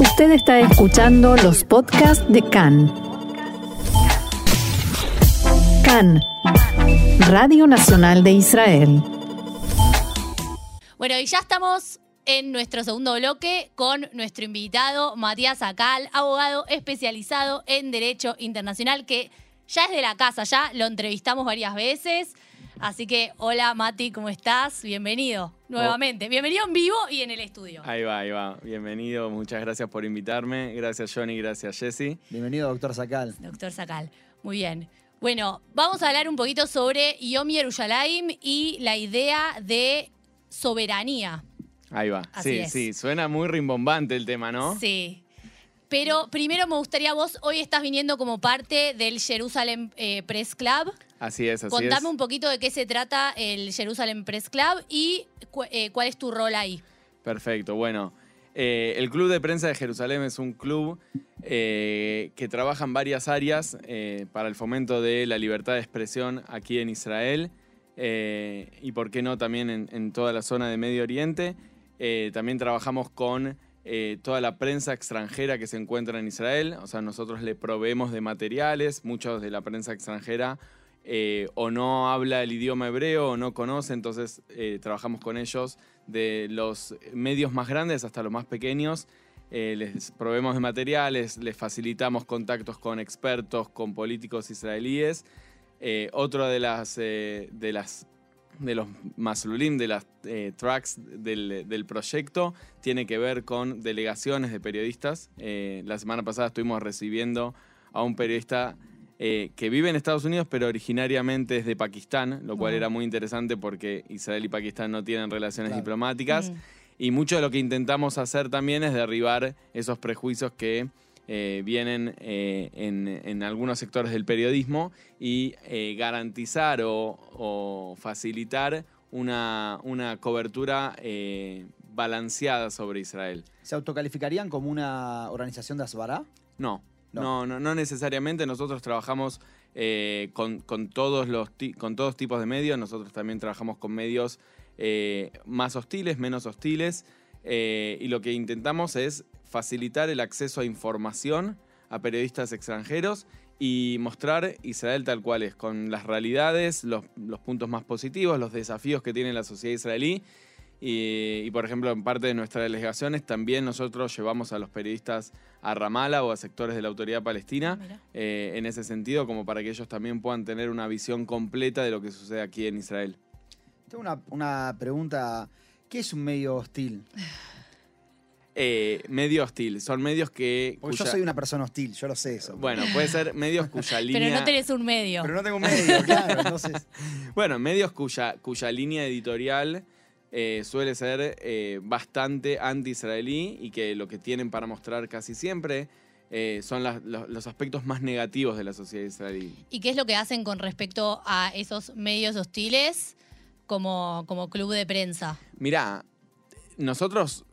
Usted está escuchando los podcasts de CAN. CAN, Radio Nacional de Israel. Bueno, y ya estamos en nuestro segundo bloque con nuestro invitado Matías Acal, abogado especializado en Derecho Internacional, que ya es de la casa, ya lo entrevistamos varias veces. Así que, hola Mati, ¿cómo estás? Bienvenido nuevamente. Bienvenido en vivo y en el estudio. Ahí va, ahí va. Bienvenido, muchas gracias por invitarme. Gracias Johnny, gracias Jesse. Bienvenido, doctor Sacal. Doctor Sacal, muy bien. Bueno, vamos a hablar un poquito sobre Yom Yerushalayim y la idea de soberanía. Ahí va. Así sí, es. sí, suena muy rimbombante el tema, ¿no? Sí. Pero primero me gustaría, vos hoy estás viniendo como parte del Jerusalem eh, Press Club. Así es, así Contame es. un poquito de qué se trata el Jerusalem Press Club y cu- eh, cuál es tu rol ahí. Perfecto, bueno. eh, el Club de Prensa de Jerusalén es un club que trabaja en varias áreas para el fomento de la libertad de expresión aquí en Israel y, por qué no, también en, en toda la zona de Medio Oriente. También trabajamos con eh, toda la prensa extranjera que se encuentra en Israel. O sea, nosotros le proveemos de materiales, muchos de la prensa extranjera eh, o no habla el idioma hebreo o no conoce, entonces eh, trabajamos con ellos de los medios más grandes hasta los más pequeños. Les proveemos de materiales, les facilitamos contactos con expertos, con políticos israelíes. Eh, de las de los maslulim, de las eh, tracks del, del proyecto, tiene que ver con delegaciones de periodistas. Eh, la semana pasada estuvimos recibiendo a un periodista eh, que vive en Estados Unidos, pero originariamente es de Pakistán, lo cual era muy interesante porque Israel y Pakistán no tienen relaciones Claro. diplomáticas. Y mucho de lo que intentamos hacer también es derribar esos prejuicios que eh, vienen eh, en, en algunos sectores del periodismo y eh, garantizar o, o facilitar una, una cobertura balanceada sobre Israel. ¿Se autocalificarían como una organización de Asbará? No, No. no, no, no necesariamente. Nosotros trabajamos con, con todos los con todos tipos de medios. Nosotros también trabajamos con medios más hostiles, menos hostiles. eh, y lo que intentamos es facilitar el acceso a información a periodistas extranjeros y mostrar Israel tal cual es, con las realidades, los, los puntos más positivos, los desafíos que tiene la sociedad israelí. Y, y, por ejemplo, en parte de nuestras delegaciones también nosotros llevamos a los periodistas a Ramallah o a sectores de la autoridad palestina Mira. eh, en ese sentido, como para que ellos también puedan tener una visión completa de lo que sucede aquí en Israel. Tengo una, una pregunta. ¿Qué es un medio hostil? Eh, medio hostil, son medios que... Porque yo soy una persona hostil, yo lo sé eso. Bueno, puede ser medios cuya línea... Pero no tenés un medio. Pero no tengo un medio, claro. Entonces, Bueno, medios cuya, cuya línea editorial eh, suele ser eh, bastante anti-israelí y que lo que tienen para mostrar casi siempre eh, son las- los, los aspectos más negativos de la sociedad israelí. ¿Y qué es lo que hacen con respecto a esos medios hostiles como, como club de prensa? Mirá, nosotros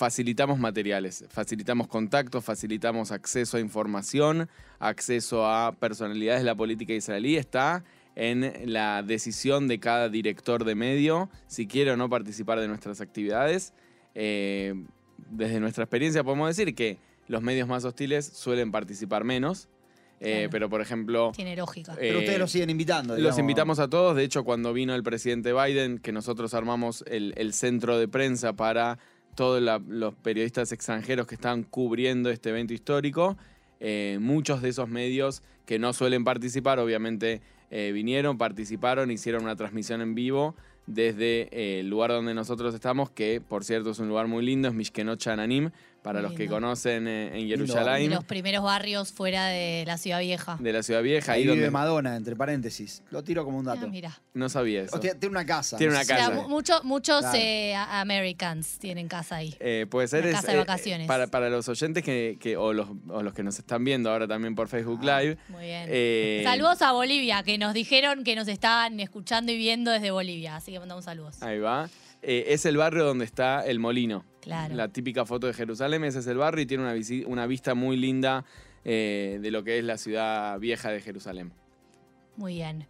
facilitamos materiales, facilitamos contactos, facilitamos acceso a información, acceso a personalidades de la política israelí. Está en la decisión de cada director de medio si quiere o no participar de nuestras actividades. Eh, desde nuestra experiencia podemos decir que los medios más hostiles suelen participar menos. eh, Claro. pero, por ejemplo, Tiene lógica. pero eh, ustedes lo siguen invitando. los invitamos a todos. De hecho, cuando vino el presidente Biden, que nosotros armamos el, el centro de prensa para todos los periodistas extranjeros que estaban cubriendo este evento histórico, eh, muchos de esos medios que no suelen participar, obviamente eh, vinieron, participaron, hicieron una transmisión en vivo desde eh, el lugar donde nosotros estamos, que por cierto es un lugar muy lindo, es Mishkenot Shananim, para los que conocen eh, en Jerusalén, los primeros barrios fuera de la ciudad vieja. de la ciudad vieja, Ahí ahí vive donde Madonna, entre paréntesis. Lo tiro como un Ah, dato. mira. no sabía eso. O sea, tiene una casa. Tiene una O sea, casa. mu- mucho- muchos Claro. eh, a- Americans tienen casa ahí. Eh, puede ser Una es, casa de eh, vacaciones. para, para los oyentes que, que- o, los, o los que nos están viendo ahora también por Facebook Ah. Live. Muy bien. eh, Saludos a Bolivia, que nos dijeron que nos estaban escuchando y viendo desde Bolivia. Así que mandamos saludos. Ahí va. Eh, es el barrio donde está el molino. Claro. La típica foto de Jerusalén, ese es el barrio y tiene una, una vista muy linda eh, de lo que es la ciudad vieja de Jerusalén. Muy bien.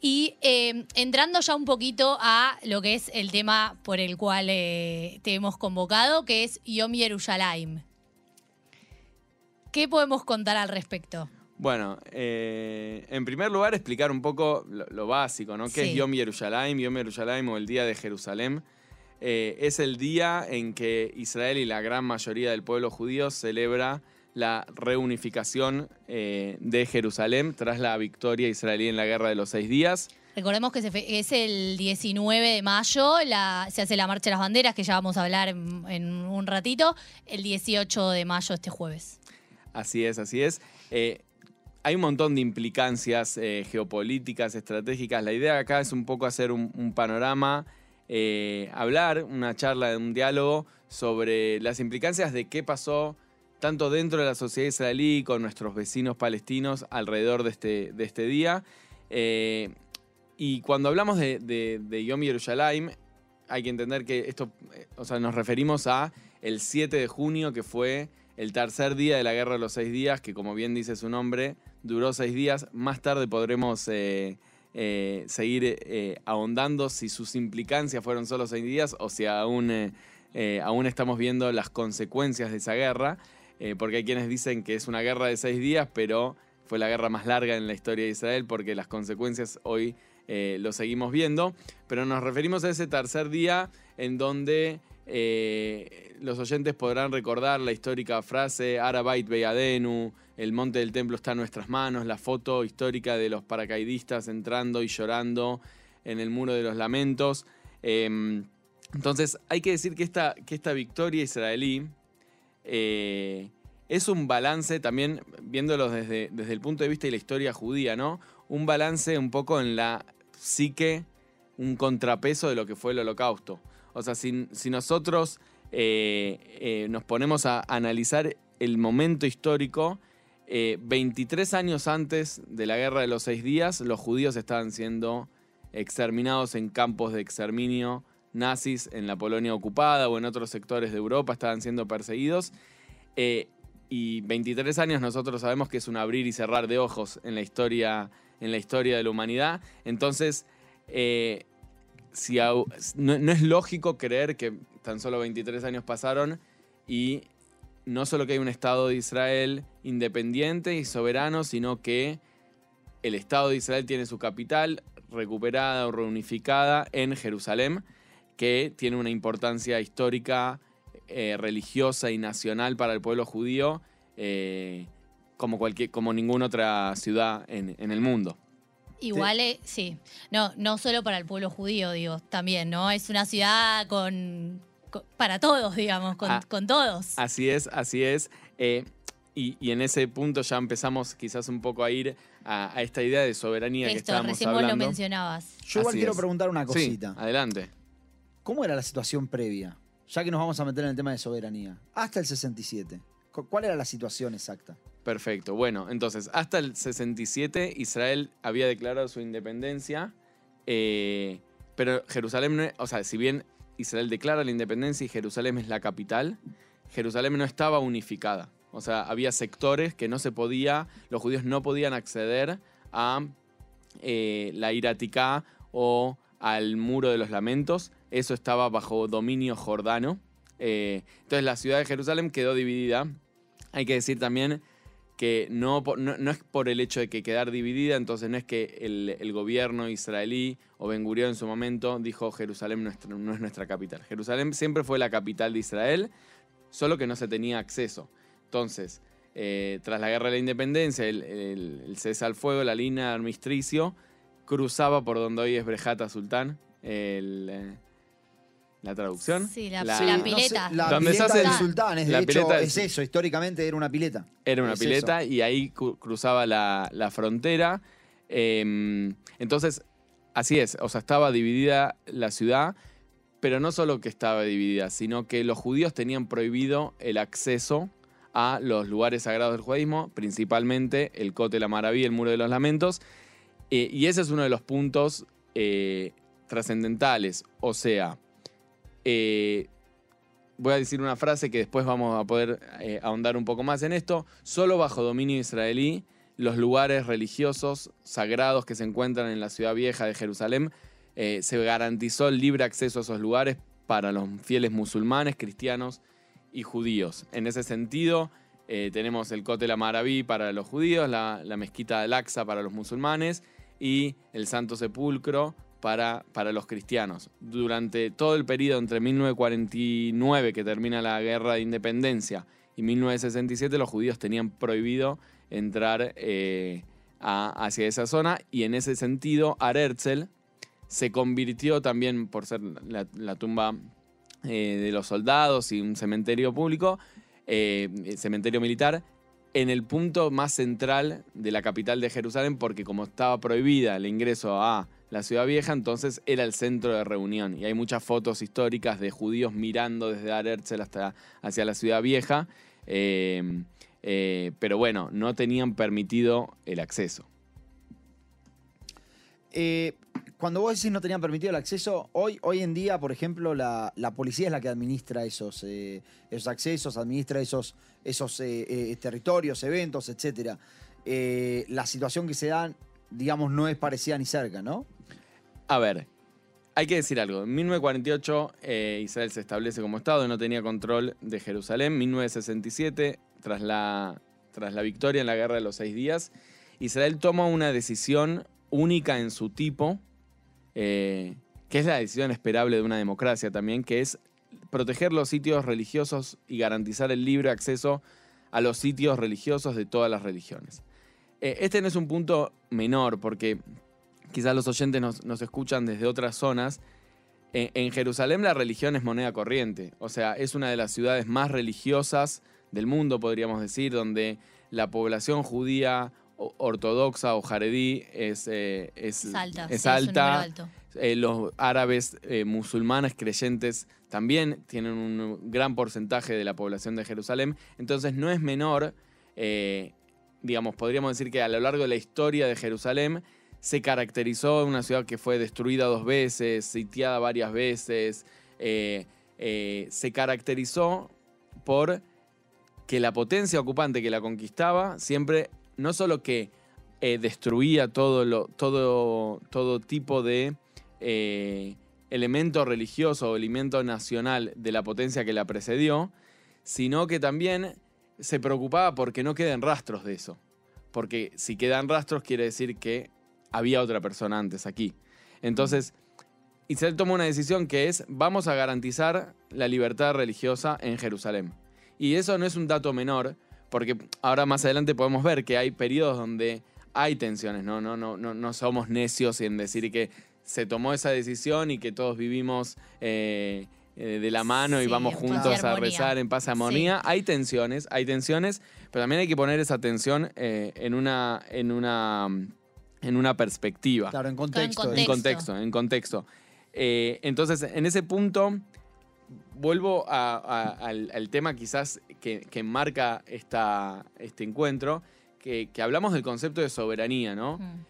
Y eh, entrando ya un poquito a lo que es el tema por el cual eh, te hemos convocado, que es Yom Yerushalayim. ¿Qué podemos contar al respecto? Bueno, eh, en primer lugar explicar un poco lo, lo básico, ¿no? ¿Qué Sí. es Yom Yerushalayim? Yom Yerushalayim o el Día de Jerusalén. Eh, es el día en que Israel y la gran mayoría del pueblo judío celebra la reunificación eh, de Jerusalén tras la victoria israelí en la Guerra de los Seis Días. Recordemos que se fe- es el 19 de mayo, la- se hace la Marcha de las Banderas, que ya vamos a hablar en, en un ratito, el 18 de mayo este jueves. Así es, así es. Eh, hay un montón de implicancias eh, geopolíticas, estratégicas. La idea acá es un poco hacer un, un panorama, eh, hablar, una charla, un diálogo sobre las implicancias de qué pasó tanto dentro de la sociedad israelí con nuestros vecinos palestinos alrededor de este, de este día. Eh, y cuando hablamos de, Yom Yerushalayim, hay que entender que esto, eh, o sea, nos referimos a el 7 de junio, que fue el tercer día de la Guerra de los Seis Días, que como bien dice su nombre, duró seis días. Más tarde podremos eh, seguir eh, ahondando si sus implicancias fueron solo seis días o si aún, eh, aún estamos viendo las consecuencias de esa guerra, porque hay quienes dicen que es una guerra de seis días, pero fue la guerra más larga en la historia de Israel porque las consecuencias hoy lo seguimos viendo, pero nos referimos a ese tercer día en donde eh, los oyentes podrán recordar la histórica frase Arabait Beyadenu, el monte del templo está en nuestras manos, la foto histórica de los paracaidistas entrando y llorando en el muro de los lamentos. Eh, entonces hay que decir que esta, que esta victoria israelí eh, es un balance también, viéndolo desde, desde el punto de vista de la historia judía, ¿no? Un balance un poco en la psique, un contrapeso de lo que fue el holocausto. O sea, si, nosotros eh, eh, nos ponemos a analizar el momento histórico, eh, 23 años antes de la Guerra de los Seis Días, los judíos estaban siendo exterminados en campos de exterminio nazis en la Polonia ocupada o en otros sectores de Europa, estaban siendo perseguidos. Eh, y 23 años nosotros sabemos que es un abrir y cerrar de ojos en la historia, en la historia de la humanidad. Entonces, eh, no, es lógico creer que tan solo 23 años pasaron y no solo que hay un Estado de Israel independiente y soberano, sino que el Estado de Israel tiene su capital recuperada o reunificada en Jerusalén, que tiene una importancia histórica, eh, religiosa y nacional para el pueblo judío, eh, como, cualquier, como ninguna otra ciudad en el mundo. Igual, eh, sí. No, no solo para el pueblo judío, digo, también, ¿no? Es una ciudad con, con- para todos, digamos, con, Ah. con todos. Así es, así es. Eh, y, y en ese punto ya empezamos quizás un poco a ir a, a esta idea de soberanía que Esto, estábamos recién vos lo hablando. mencionabas. Yo igual Así quiero es. preguntar una Sí, cosita. adelante. ¿Cómo era la situación previa? Ya que nos vamos a meter en el tema de soberanía. Hasta el 67. Cu- ¿Cuál era la situación exacta? Perfecto. Bueno, entonces, hasta el 67 Israel había declarado su independencia, eh, pero Jerusalén, o sea, si bien Israel declara la independencia y Jerusalén es la capital, Jerusalén no estaba unificada. O sea, había sectores que no se podía, los judíos no podían acceder a eh, la Iraticá o al Muro de los Lamentos. Eso estaba bajo dominio jordano. Eh, entonces la ciudad de Jerusalén quedó dividida. Hay que decir también que no, no, es por el hecho de que quedar dividida, entonces no es que el, gobierno israelí o Ben Gurión en su momento dijo Jerusalén no es nuestra capital. Jerusalén siempre fue la capital de Israel, solo que no se tenía acceso. Entonces, eh, tras la guerra de la independencia, el, el- el cese al fuego, la línea de armisticio, cruzaba por donde hoy es Brejata Sultán, el, eh, la traducción. Sí, la, La- la No sé, pileta. la ¿Dónde se pileta hace del el- sultán, es, de la hecho, pileta del es eso, históricamente era una pileta. Era una Es pileta y ahí cru- cruzaba la, la frontera. Eh, entonces, así es, o sea, estaba dividida la ciudad, pero no solo que estaba dividida, sino que los judíos tenían prohibido el acceso a los lugares sagrados del judaísmo, principalmente el Cote la Maravilla, el Muro de los Lamentos, eh, y ese es uno de los puntos eh, trascendentales, o sea, eh, voy a decir una frase que después vamos a poder eh, ahondar un poco más en esto. Solo bajo dominio israelí, los lugares religiosos sagrados que se encuentran en la ciudad vieja de Jerusalén, eh, se garantizó el libre acceso a esos lugares para los fieles musulmanes, cristianos y judíos. En ese sentido, tenemos el Kotel Amaraví para los judíos, la, la mezquita de Al-Aqsa para los musulmanes y el Santo Sepulcro para, para los cristianos. Durante todo el periodo entre 1949, que termina la guerra de independencia, y 1967, los judíos tenían prohibido entrar eh, hacia esa zona y en ese sentido, Arerzl se convirtió también, por ser la, la tumba eh, de los soldados y un cementerio público, eh, cementerio militar, en el punto más central de la capital de Jerusalén, porque como estaba prohibida el ingreso a la ciudad vieja, entonces era el centro de reunión. Y hay muchas fotos históricas de judíos mirando desde Ar Herzl hasta hacia la ciudad vieja. eh, eh, pero bueno, no tenían permitido el acceso. Eh, cuando vos decís no tenían permitido el acceso, hoy, hoy en día, por ejemplo, la, la policía es la que administra esos, eh, esos accesos, administra esos, esos eh, eh, territorios, eventos, etc. la situación que se da, digamos, no es parecida ni cerca, ¿no? A ver, hay que decir algo. En 1948 eh, Israel se establece como Estado, no tenía control de Jerusalén. 1967, tras la, tras la victoria en la Guerra de los Seis Días, Israel toma una decisión única en su tipo, eh, que es la decisión esperable de una democracia también, que es proteger los sitios religiosos y garantizar el libre acceso a los sitios religiosos de todas las religiones. Eh, este no es un punto menor, porque quizás los oyentes nos, nos escuchan desde otras zonas. En, en Jerusalén la religión es moneda corriente, o sea, es una de las ciudades más religiosas del mundo, podríamos decir, donde la población judía ortodoxa o jaredí es, eh, es, Es alta. es sí. Eh, los árabes eh, musulmanes creyentes también tienen un gran porcentaje de la población de Jerusalén. Entonces no es menor, digamos, podríamos decir que a lo largo de la historia de Jerusalén se caracterizó una ciudad que fue destruida dos veces, sitiada varias veces. se caracterizó por que la potencia ocupante que la conquistaba siempre no solo que eh, destruía todo, todo, todo tipo de eh, elemento religioso o elemento nacional de la potencia que la precedió, sino que también se preocupaba porque no queden rastros de eso. Porque si quedan rastros quiere decir que había otra persona antes aquí. Entonces, Israel toma una decisión que es vamos a garantizar la libertad religiosa en Jerusalén. Y eso no es un dato menor, porque ahora más adelante podemos ver que hay periodos donde hay tensiones, ¿no? No, no, no, no somos necios en decir que se tomó esa decisión y que todos vivimos eh, eh, de la mano y vamos juntos a rezar en paz y armonía. Hay tensiones, hay tensiones, pero también hay que poner esa tensión eh, en, una, en, una, en una perspectiva. Claro, en contexto. contexto. En contexto, en contexto. Eh, entonces, en ese punto, vuelvo a- a- al, al tema quizás que, que marca esta, este encuentro, que, que hablamos del concepto de soberanía, ¿no? Mm.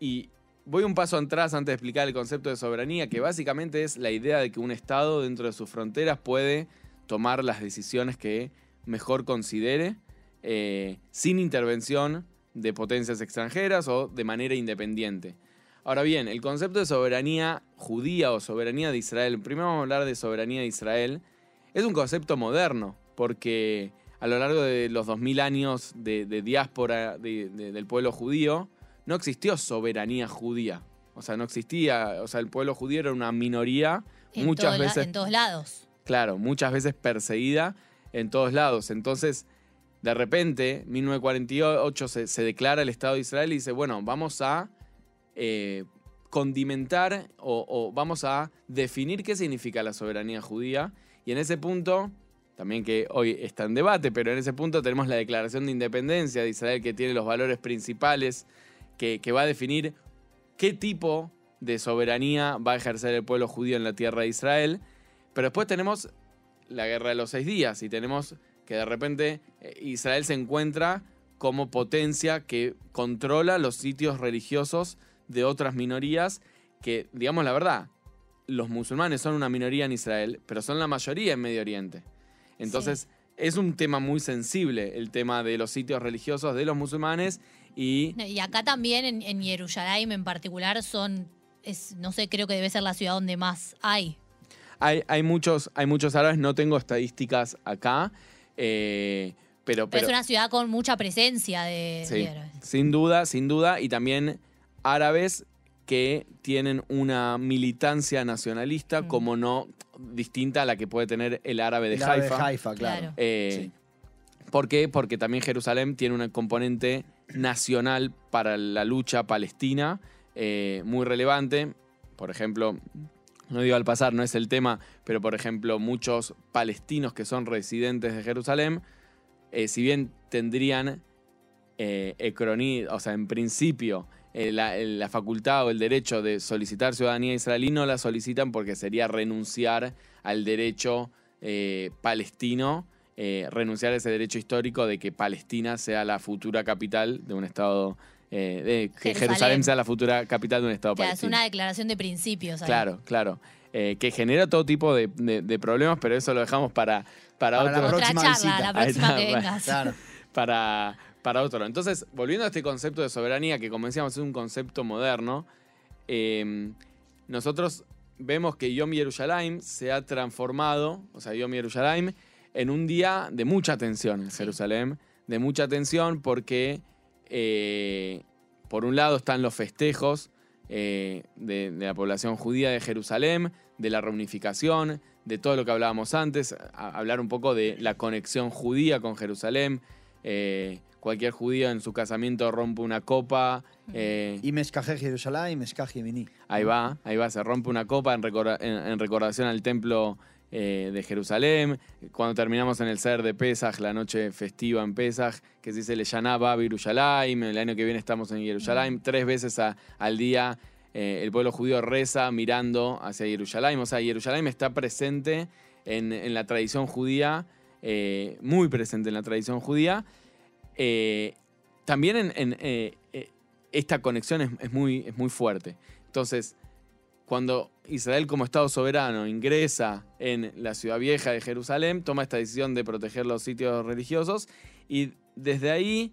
Y voy un paso atrás antes de explicar el concepto de soberanía, que básicamente es la idea de que un Estado dentro de sus fronteras puede tomar las decisiones que mejor considere, eh, sin intervención de potencias extranjeras o de manera independiente. Ahora bien, el concepto de soberanía judía o soberanía de Israel, primero vamos a hablar de soberanía de Israel, es un concepto moderno, porque a lo largo de los 2000 años de, de diáspora de- de- del pueblo judío, no existió soberanía judía. O sea, no existía, o sea, el pueblo judío era una minoría, En muchas la- veces en todos lados. Claro, muchas veces perseguida en todos lados. Entonces, de repente, 1948 se, se declara el Estado de Israel y dice, bueno, vamos a eh, condimentar o, vamos a definir qué significa la soberanía judía. Y en ese punto, también que hoy está en debate, pero en ese punto tenemos la Declaración de Independencia de Israel que tiene los valores principales, que, que va a definir qué tipo de soberanía va a ejercer el pueblo judío en la tierra de Israel. Pero después tenemos la guerra de los seis días y tenemos que de repente eh, Israel se encuentra como potencia que controla los sitios religiosos de otras minorías que, digamos la verdad, los musulmanes son una minoría en Israel, pero son la mayoría en Medio Oriente. Entonces, es un tema muy sensible el tema de los sitios religiosos de los musulmanes y Y acá también en, en Jerusalén en particular son, es, no sé, creo que debe ser la ciudad donde más hay. Hay, hay muchos, hay muchos árabes, no tengo estadísticas acá, eh, Pero, Pero, pero es una ciudad con mucha presencia de, Sí, de árabes. sin duda, sin duda. Y también árabes que tienen una militancia nacionalista Mm. como no distinta a la que puede tener el árabe de El árabe Haifa. Haifa, claro. Claro. Eh, ¿Por qué? Porque también Jerusalén tiene un componente nacional para la lucha palestina eh, muy relevante. Por ejemplo, no digo al pasar, no es el tema, pero por ejemplo, muchos palestinos que son residentes de Jerusalén, eh, si bien tendrían eh, ecroní- o sea, en principio, eh, la, la facultad o el derecho de solicitar ciudadanía israelí, no la solicitan porque sería renunciar al derecho eh, palestino, eh, renunciar a ese derecho histórico de que Palestina sea la futura capital de un Estado, eh, de que Jerusalén. Jerusalén sea la futura capital de un Estado O sea, es palestino. una declaración de principios. ahí. Claro, claro. Eh, que genera todo tipo de, de- de problemas, pero eso lo dejamos para, para, Para la Otra próxima charla, visita. la próxima está, que vengas. Claro. para, para otro. Entonces, volviendo a este concepto de soberanía, que como decíamos es un concepto moderno, eh, nosotros vemos que Yom Yerushalayim se ha transformado, o sea, Yom Yerushalayim, en un día de mucha tensión en Sí. Jerusalén, de mucha tensión porque, eh, por un lado, están los festejos eh, de, de la población judía de Jerusalén, de la reunificación, de todo lo que hablábamos antes, a- hablar un poco de la conexión judía con Jerusalén. eh, cualquier judío en su casamiento rompe una copa. eh, Y Meshkajé Jerusalén y Yemini. Ahí va, ahí va, se rompe una copa en, recorda- en- en recordación al templo eh, de Jerusalén. Cuando terminamos en el ser de Pesaj, la noche festiva en Pesaj, que se dice Le Yanaba Yerushalayim, el año que viene estamos en Jerusalén, tres veces a- al día eh, el pueblo judío reza mirando hacia Jerusalén. O sea, Jerusalén está presente en, en la tradición judía, eh, muy presente en la tradición judía. Eh, también eh, eh, esta conexión es, muy, fuerte. Entonces, cuando Israel como Estado soberano ingresa en la ciudad vieja de Jerusalén, toma esta decisión de proteger los sitios religiosos y desde ahí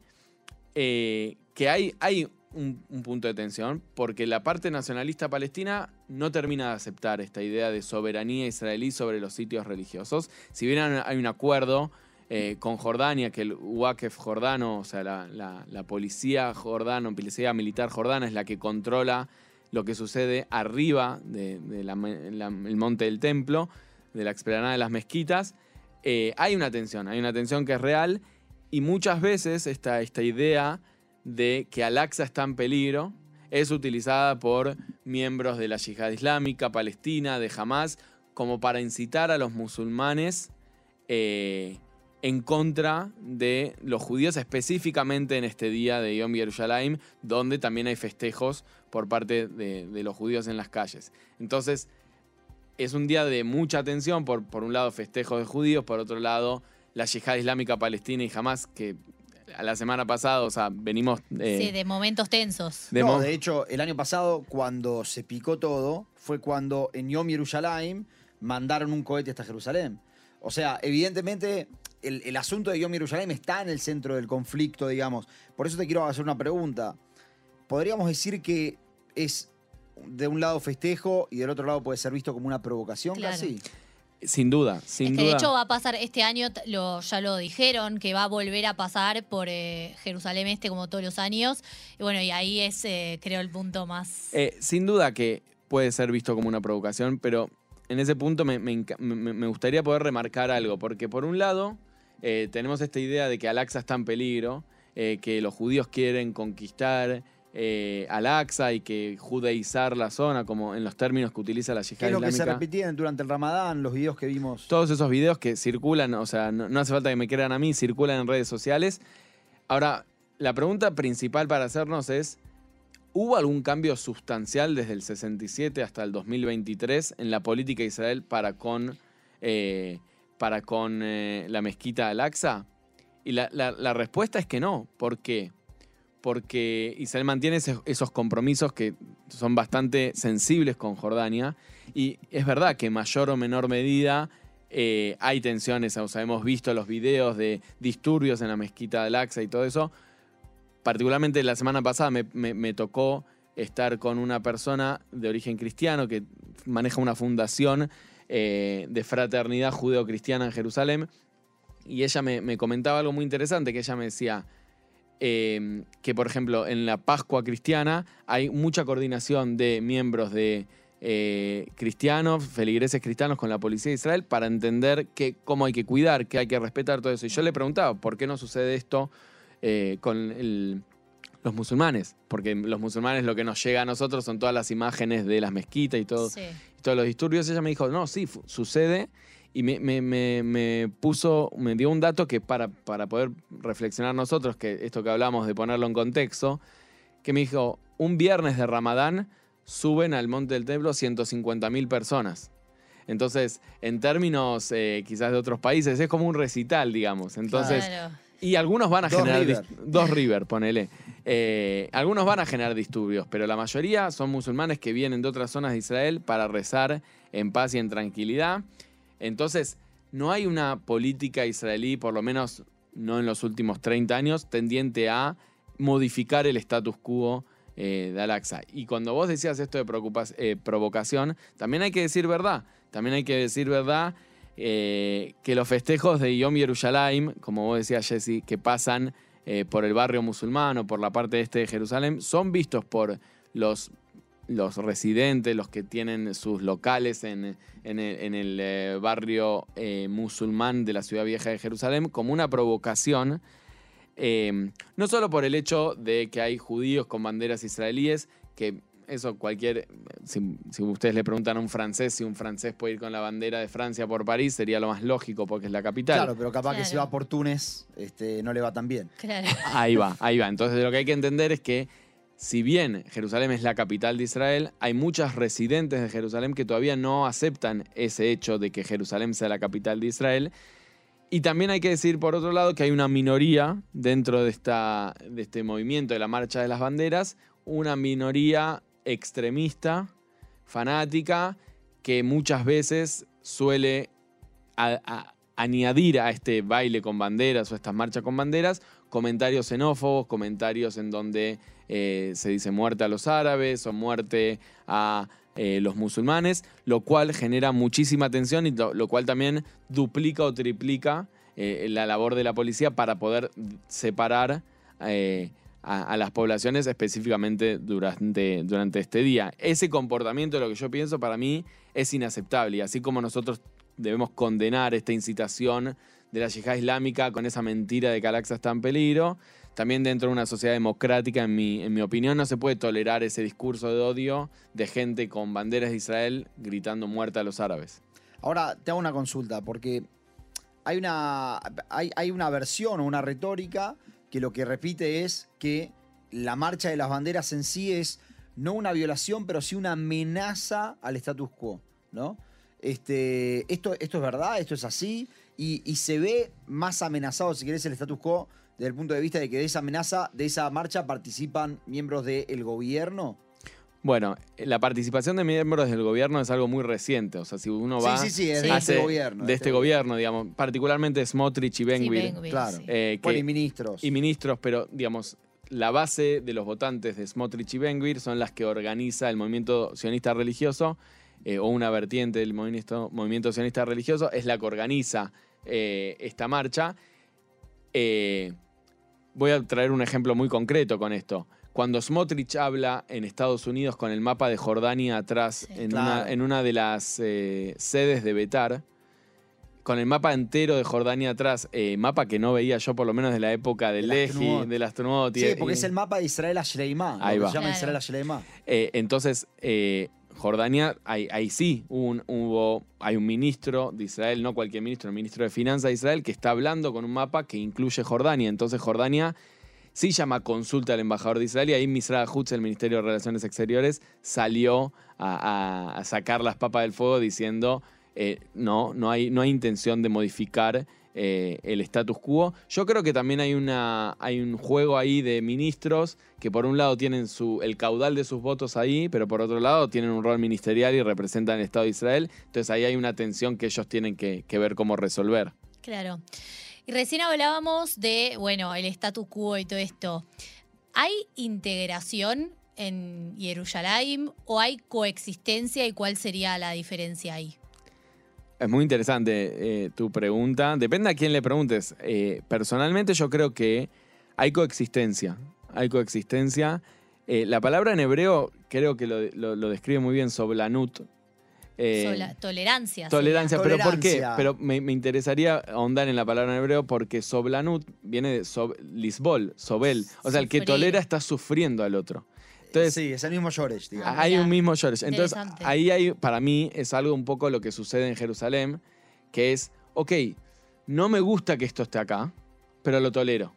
que hay, hay un, un punto de tensión porque la parte nacionalista palestina no termina de aceptar esta idea de soberanía israelí sobre los sitios religiosos. Si bien hay un acuerdo eh, con Jordania, que el Wakef jordano, o sea, la, la- la policía policía militar jordana es la que controla lo que sucede arriba del monte del templo, de la explanada de las mezquitas, eh, hay una tensión, hay una tensión que es real y muchas veces esta, esta idea de que Al-Aqsa está en peligro es utilizada por miembros de la yihad islámica, palestina, de Hamas, como para incitar a los musulmanes eh, en contra de los judíos, específicamente en este día de Yom Yerushalayim, donde también hay festejos por parte de, de los judíos en las calles. Entonces, es un día de mucha tensión, por, por un lado festejos de judíos, por otro lado la yihad islámica palestina y Hamas, que a la semana pasada, o sea, venimos... eh, Sí, de momentos tensos. de no, mo- de hecho, el año pasado, cuando se picó todo, fue cuando en Yom Yerushalayim mandaron un cohete hasta Jerusalén. O sea, evidentemente, el, el asunto de Yom Yerushalayim está en el centro del conflicto, digamos. Por eso te quiero hacer una pregunta. ¿Podríamos decir que es de un lado festejo y del otro lado puede ser visto como una provocación Claro. casi? Sin duda, sin es que duda. de hecho va a pasar este año, lo, ya lo dijeron, que va a volver a pasar por eh, Jerusalén Este como todos los años. Y bueno, y ahí es, eh, creo, el punto más... Eh, sin duda que puede ser visto como una provocación, pero en ese punto me, me enca- me- me gustaría poder remarcar algo, porque por un lado eh, tenemos esta idea de que Al-Aqsa está en peligro, eh, que los judíos quieren conquistar eh, Al-Aqsa y que judaizar la zona, como en los términos que utiliza la yihad es lo que se repetían durante el Ramadán, los videos que vimos. Todos esos videos que circulan, o sea, no, no hace falta que me crean a mí, circulan en redes sociales. Ahora, la pregunta principal para hacernos es, ¿hubo algún cambio sustancial desde el 67 hasta el 2023 en la política de Israel para con, eh, para con eh, la mezquita Al-Aqsa? Y la, la- respuesta es que no. ¿Por qué? Porque Israel mantiene esos compromisos que son bastante sensibles con Jordania. Y es verdad que en mayor o menor medida eh, hay tensiones. O sea, hemos visto los videos de disturbios en la mezquita de Al-Aqsa y todo eso. Particularmente la semana pasada me tocó estar con una persona de origen cristiano que maneja una fundación eh, de fraternidad judeo-cristiana en Jerusalén. y ella me, me comentaba algo muy interesante, que ella me decía eh, que, por ejemplo, en la Pascua cristiana hay mucha coordinación de miembros de eh, cristianos, feligreses cristianos con la policía de Israel para entender que, cómo hay que cuidar, que hay que respetar todo eso. Y yo le preguntaba, ¿por qué no sucede esto eh, con el- los musulmanes? Porque los musulmanes lo que nos llega a nosotros son todas las imágenes de las mezquitas y todo, Sí. y todos los disturbios. Ella me dijo, no, sí, sucede. Y me, me- me- me puso, me dio un dato que para, para poder reflexionar nosotros, que esto que hablamos de ponerlo en contexto, que me dijo, un viernes de Ramadán suben al Monte del Templo 150.000 personas. Entonces, en términos eh, quizás de otros países, es como un recital, digamos. Entonces, Claro. Y algunos van a Dos generar... River. Dos River, ponele. Eh, algunos van a generar disturbios, pero la mayoría son musulmanes que vienen de otras zonas de Israel para rezar en paz y en tranquilidad. Entonces, no hay una política israelí, por lo menos no en los últimos 30 años, tendiente a modificar el status quo eh, de Al-Aqsa. Y cuando vos decías esto de eh, provocación, también hay que decir verdad. También hay que decir verdad eh, que los festejos de Yom Yerushalayim, como vos decías, Jesse, que pasan eh, por el barrio musulmán o por la parte este de Jerusalén, son vistos por los, los residentes, los que tienen sus locales en, en el, eh, barrio musulmán de la ciudad vieja de Jerusalén, como una provocación. no solo por el hecho de que hay judíos con banderas israelíes, que eso cualquier, si, si ustedes le preguntan a un francés si un francés puede ir con la bandera de Francia por París, sería lo más lógico porque es la capital. Claro, pero capaz que si va por Túnez, este, no le va tan bien. Claro. Ahí va, ahí va. Entonces lo que hay que entender es que si bien Jerusalén es la capital de Israel, hay muchas residentes de Jerusalén que todavía no aceptan ese hecho de que Jerusalén sea la capital de Israel. Y también hay que decir, por otro lado, que hay una minoría dentro de, esta, de este movimiento de la Marcha de las Banderas, una minoría extremista, fanática, que muchas veces suele añadir a este baile con banderas o estas marchas con banderas comentarios xenófobos, comentarios en donde eh, se dice muerte a los árabes o muerte a eh, los musulmanes, lo cual genera muchísima tensión y lo, cual también duplica o triplica eh, la labor de la policía para poder separar a, las poblaciones específicamente durante, durante este día. Ese comportamiento, lo que yo pienso, para mí es inaceptable y así como nosotros debemos condenar esta incitación de la yihad islámica con esa mentira de que Al-Aqsa está en peligro. También dentro de una sociedad democrática, en mi, en mi opinión, no se puede tolerar ese discurso de odio de gente con banderas de Israel gritando muerte a los árabes. Ahora te hago una consulta, porque hay una, hay, hay una versión o una retórica que lo que repite es que la marcha de las banderas en sí es no una violación, pero sí una amenaza al status quo, ¿no? Este, esto, esto es verdad, esto es así, y, y se ve más amenazado, si querés, el status quo desde el punto de vista de que de esa amenaza, de esa marcha participan miembros del gobierno. Bueno, la participación de miembros del gobierno es algo muy reciente. O sea, si uno va sí, sí, sí, es de este hace- gobierno. de este gobierno, digamos, particularmente Smotrich y Ben Sí, Gvir, Ben-Gvir, Claro. sí. eh, que- Bueno, y ministros. y ministros, pero digamos, la base de los votantes de Smotrich y Ben-Gvir son las que organiza el movimiento sionista religioso, eh, o una vertiente del movimiento, movimiento sionista religioso, es la que organiza eh, esta marcha. Eh, voy a traer un ejemplo muy concreto con esto. Cuando Smotrich habla en Estados Unidos con el mapa de Jordania atrás, Sí. en, Claro. una, en una de las eh, sedes de Betar, con el mapa entero de Jordania atrás, eh, mapa que no veía yo por lo menos de la época del Astronot. del Astronot. y- Sí, porque y- es el mapa de Israel a Shleimá. Ahí lo va. se llama Claro. Israel a Shleimá. Eh, entonces, Jordania, ahí, sí un, hubo, hay un ministro de Israel, no cualquier ministro, el ministro de Finanzas de Israel, que está hablando con un mapa que incluye Jordania. Entonces, Jordania sí llama consulta al embajador de Israel y ahí Misra Hutz, el Ministerio de Relaciones Exteriores, salió a sacar las papas del fuego diciendo eh, no, no hay, no hay intención de modificar eh, el status quo. Yo creo que también hay, una, hay un juego ahí de ministros que por un lado tienen su, el caudal de sus votos ahí, pero por otro lado tienen un rol ministerial y representan el Estado de Israel. Entonces ahí hay una tensión que ellos tienen que, ver cómo resolver. Claro. Y recién hablábamos de, bueno, el status quo y todo esto. ¿Hay integración en Jerusalén o hay coexistencia y cuál sería la diferencia ahí? Es muy interesante eh, tu pregunta. Depende a quién le preguntes. Eh, personalmente yo creo que hay coexistencia. Hay coexistencia. Eh, la palabra en hebreo creo que lo, lo- lo describe muy bien, soblanut. Eh, Sola- tolerancia. Tolerancia, pero ¿por qué? Pero me, me interesaría ahondar en la palabra en hebreo porque soblanut viene de sob- lisbol, sobel. O sea, el que tolera está sufriendo al otro. Entonces, sí, es el mismo Yoresh, digamos. Hay un mismo George. Entonces, ahí hay, para mí, es algo un poco lo que sucede en Jerusalén, que es, ok, no me gusta que esto esté acá, pero lo tolero.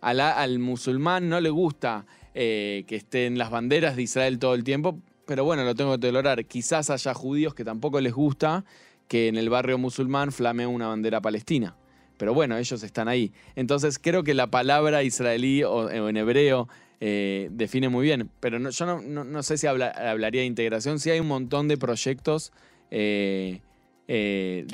Al musulmán no le gusta eh, que estén las banderas de Israel todo el tiempo, pero bueno, lo tengo que tolerar. Quizás haya judíos que tampoco les gusta que en el barrio musulmán flamee una bandera palestina. Pero bueno, ellos están ahí. Entonces creo que la palabra israelí o en hebreo eh, define muy bien. Pero no- yo no, no- no sé si habla- hablaría de integración. Sí hay un montón de proyectos eh, eh,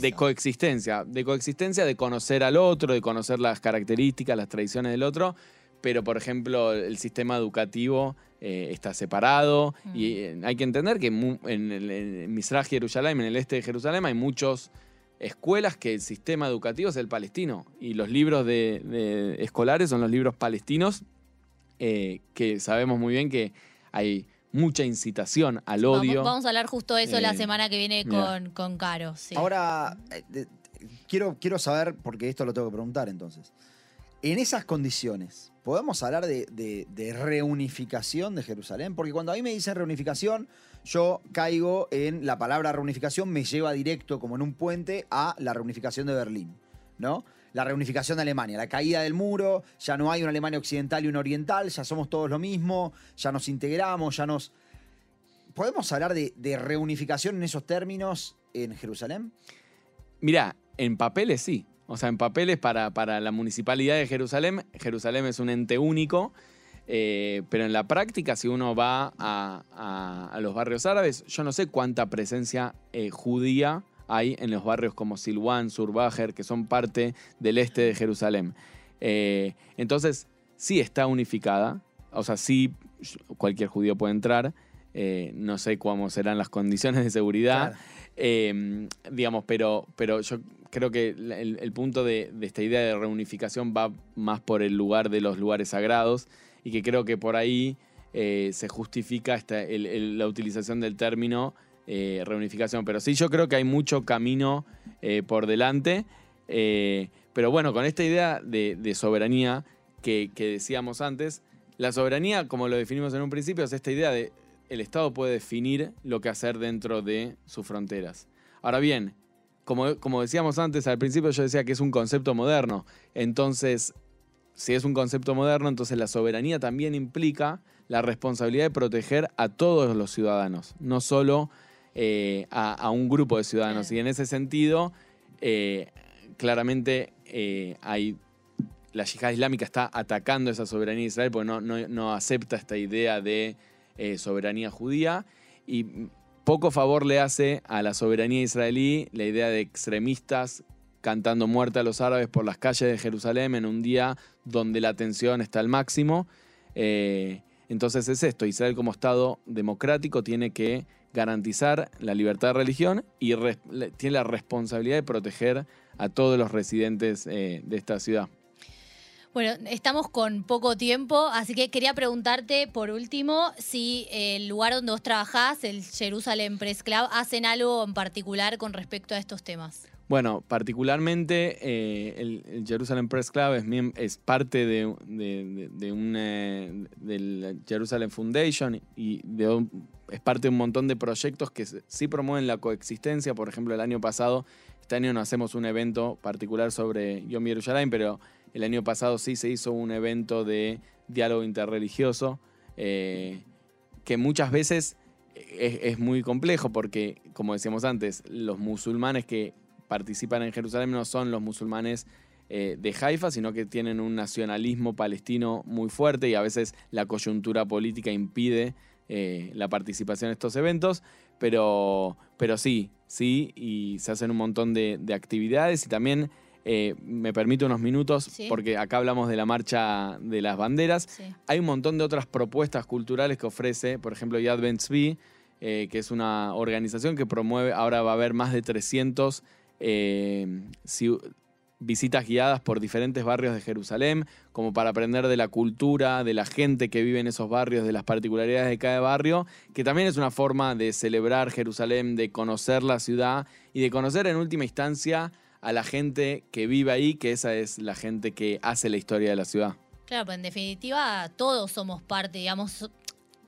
de, coexistencia. De coexistencia, de conocer al otro, de conocer las características, las tradiciones del otro. Pero, por ejemplo, el sistema educativo eh, está separado. Mm. Y eh, hay que entender que mu- en, el- en Misraj Jerusalén, en el este de Jerusalén, hay muchos escuelas que el sistema educativo es el palestino y los libros de, de escolares son los libros palestinos eh, que sabemos muy bien que hay mucha incitación al odio. vamos a hablar justo de eso la Eh, semana que viene con, con Caro. sí. Ahora, eh, quiero, quiero saber, porque esto lo tengo que preguntar entonces. En esas condiciones, ¿podemos hablar de, de- de reunificación de Jerusalén? Porque cuando a mí me dicen reunificación, yo caigo en la palabra reunificación, me lleva directo, como en un puente, a la reunificación de Berlín, ¿no? La reunificación de Alemania, la caída del muro, ya no hay una Alemania occidental y una oriental, ya somos todos lo mismo, ya nos integramos, ya nos... ¿Podemos hablar de, reunificación en esos términos en Jerusalén? Mirá, en papeles sí. O sea, en papeles para, para la municipalidad de Jerusalén, Jerusalén es un ente único, eh, pero en la práctica, si uno va a, a- a los barrios árabes, yo no sé cuánta presencia eh, judía hay en los barrios como Silwan, Surbajer, que son parte del este de Jerusalén. Eh, entonces, sí está unificada, o sea, sí cualquier judío puede entrar, eh, no sé cómo serán las condiciones de seguridad. Claro. Eh, digamos, pero, pero yo creo que el, el punto de, de esta idea de reunificación va más por el lugar de los lugares sagrados y que creo que por ahí eh, se justifica esta- el- el- la utilización del término eh, reunificación. Pero sí, yo creo que hay mucho camino eh, por delante. eh, pero bueno, con esta idea de, soberanía que, que decíamos antes, la soberanía, como lo definimos en un principio, es esta idea de el Estado puede definir lo que hacer dentro de sus fronteras. Ahora bien, como, como decíamos antes, al principio yo decía que es un concepto moderno. Entonces, si es un concepto moderno, entonces la soberanía también implica la responsabilidad de proteger a todos los ciudadanos, no solo eh, a, a un grupo de ciudadanos. Y en ese sentido, eh, claramente eh, hay la yihad islámica está atacando esa soberanía de Israel porque no, no- no acepta esta idea de soberanía judía y poco favor le hace a la soberanía israelí la idea de extremistas cantando muerte a los árabes por las calles de Jerusalén en un día donde la tensión está al máximo. Eh, entonces es esto, Israel como Estado democrático tiene que garantizar la libertad de religión y tiene la responsabilidad de proteger a todos los residentes eh, de esta ciudad. Bueno, estamos con poco tiempo, así que quería preguntarte por último si el lugar donde vos trabajás, el Jerusalem Press Club, hacen algo en particular con respecto a estos temas. Bueno, particularmente eh, el, el Jerusalem Press Club es, parte de, de- de- del Jerusalem Foundation y de un- es parte de un montón de proyectos que sí promueven la coexistencia. Por ejemplo, el año pasado, este año no hacemos un evento particular sobre Yom Yerushalayim, pero el año pasado sí se hizo un evento de diálogo interreligioso eh, que muchas veces es, es muy complejo porque, como decíamos antes, los musulmanes que participan en Jerusalén no son los musulmanes eh, de Haifa, sino que tienen un nacionalismo palestino muy fuerte y a veces la coyuntura política impide eh, la participación en estos eventos, pero, pero sí, sí, y se hacen un montón de, de actividades y también eh, me permite unos minutos, Sí. porque acá hablamos de la marcha de las banderas, Sí. hay un montón de otras propuestas culturales que ofrece, por ejemplo, Ben Tzvi, eh, que es una organización que promueve, ahora va a haber más de 300 eh, visitas guiadas por diferentes barrios de Jerusalén, como para aprender de la cultura, de la gente que vive en esos barrios, de las particularidades de cada barrio, que también es una forma de celebrar Jerusalén, de conocer la ciudad y de conocer en última instancia a la gente que vive ahí, que esa es la gente que hace la historia de la ciudad. Claro, pues en definitiva todos somos parte, digamos,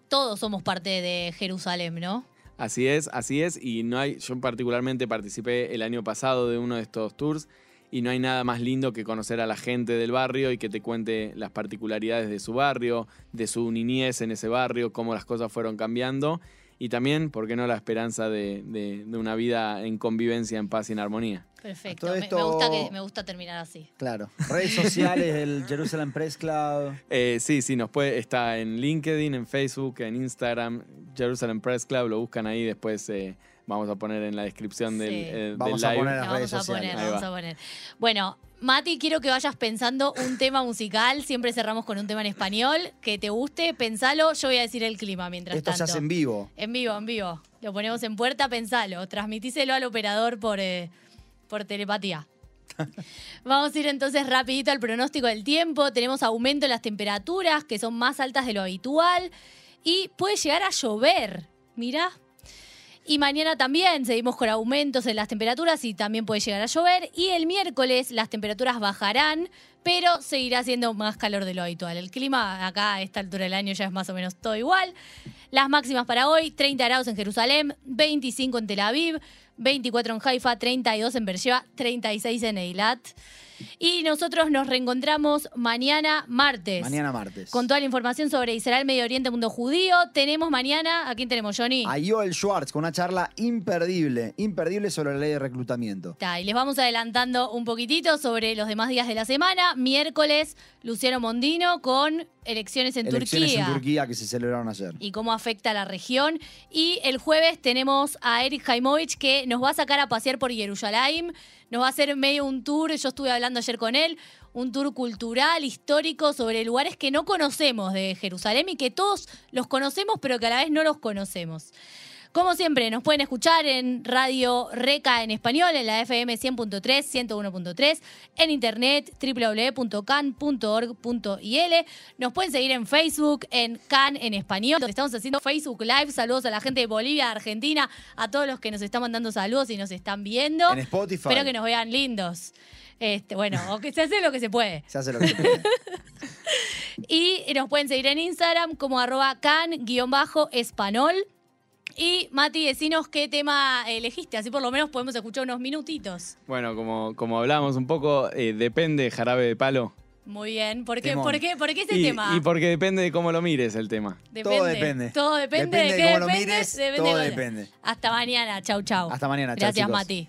todos somos parte de Jerusalén, ¿no? Así es, así es, y no hay, yo particularmente participé el año pasado de uno de estos tours y no hay nada más lindo que conocer a la gente del barrio y que te cuente las particularidades de su barrio, de su niñez en ese barrio, cómo las cosas fueron cambiando y también, ¿por qué no, la esperanza de, de- de una vida en convivencia, en paz y en armonía? Perfecto. Me- gusta que, me gusta terminar así. Claro. Redes sociales del Jerusalem Press Club. Eh, sí, sí, nos puede, está en LinkedIn, en Facebook, en Instagram, Jerusalem Press Club, lo buscan ahí, después eh, vamos a poner en la descripción del, Sí. eh, del Vamos a live. poner- La las vamos redes a sociales. poner, Ahí vamos va. a poner. Bueno, Mati, quiero que vayas pensando un tema musical. Siempre cerramos con un tema en español. Que te guste, pensalo. Yo voy a decir el clima mientras Esto tanto. se hace en vivo. En vivo, en vivo. Lo ponemos en puerta, pensalo. Transmitíselo al operador por, eh, por telepatía. Vamos a ir entonces rapidito al pronóstico del tiempo. Tenemos aumento en las temperaturas, que son más altas de lo habitual. Y puede llegar a llover. Mirá. Y mañana también seguimos con aumentos en las temperaturas y también puede llegar a llover. Y el miércoles las temperaturas bajarán, pero seguirá siendo más calor de lo habitual. El clima acá a esta altura del año ya es más o menos todo igual. Las máximas para hoy, 30 grados en Jerusalén, 25 en Tel Aviv, 24 en Haifa, 32 en Beersheba, 36 en Eilat. Y nosotros nos reencontramos mañana martes. Mañana martes. Con toda la información sobre Israel, Medio Oriente, mundo judío. Tenemos mañana, ¿a quién tenemos, Johnny? A Joel Schwartz con una charla imperdible, imperdible sobre la ley de reclutamiento. Está, y les vamos adelantando un poquitito sobre los demás días de la semana. Miércoles, Luciano Mondino con elecciones en Elecciones Turquía. en Turquía que se celebraron ayer. y cómo afecta a la región. Y el jueves tenemos a Eric Jaimovich que nos va a sacar a pasear por Jerusalén. Nos va a hacer medio un tour, yo estuve hablando ayer con él, un tour cultural, histórico, sobre lugares que no conocemos de Jerusalén y que todos los conocemos, pero que a la vez no los conocemos. Como siempre, nos pueden escuchar en Radio Reca en español, en la FM 100.3, 101.3, en internet www.can.org.il. Nos pueden seguir en Facebook, en Can en español, estamos haciendo Facebook Live. Saludos a la gente de Bolivia, Argentina, a todos los que nos están mandando saludos y nos están viendo. En Spotify. Espero que nos vean lindos. Este, bueno, o que se hace lo que se puede. Se hace lo que se puede. Y nos pueden seguir en Instagram como arroba can-espanol. Y Mati, decinos qué tema elegiste, así por lo menos podemos escuchar unos minutitos. Bueno, como, como hablamos un poco, eh, depende jarabe de palo. Muy bien, ¿por qué, por qué, por qué ese Y, tema? y porque depende de cómo lo mires el tema. Todo depende. Todo depende, Depende de de qué cómo lo depende, mires, depende todo de- depende. Hasta mañana, chau chau. Hasta mañana, chau, Gracias chicos. Mati.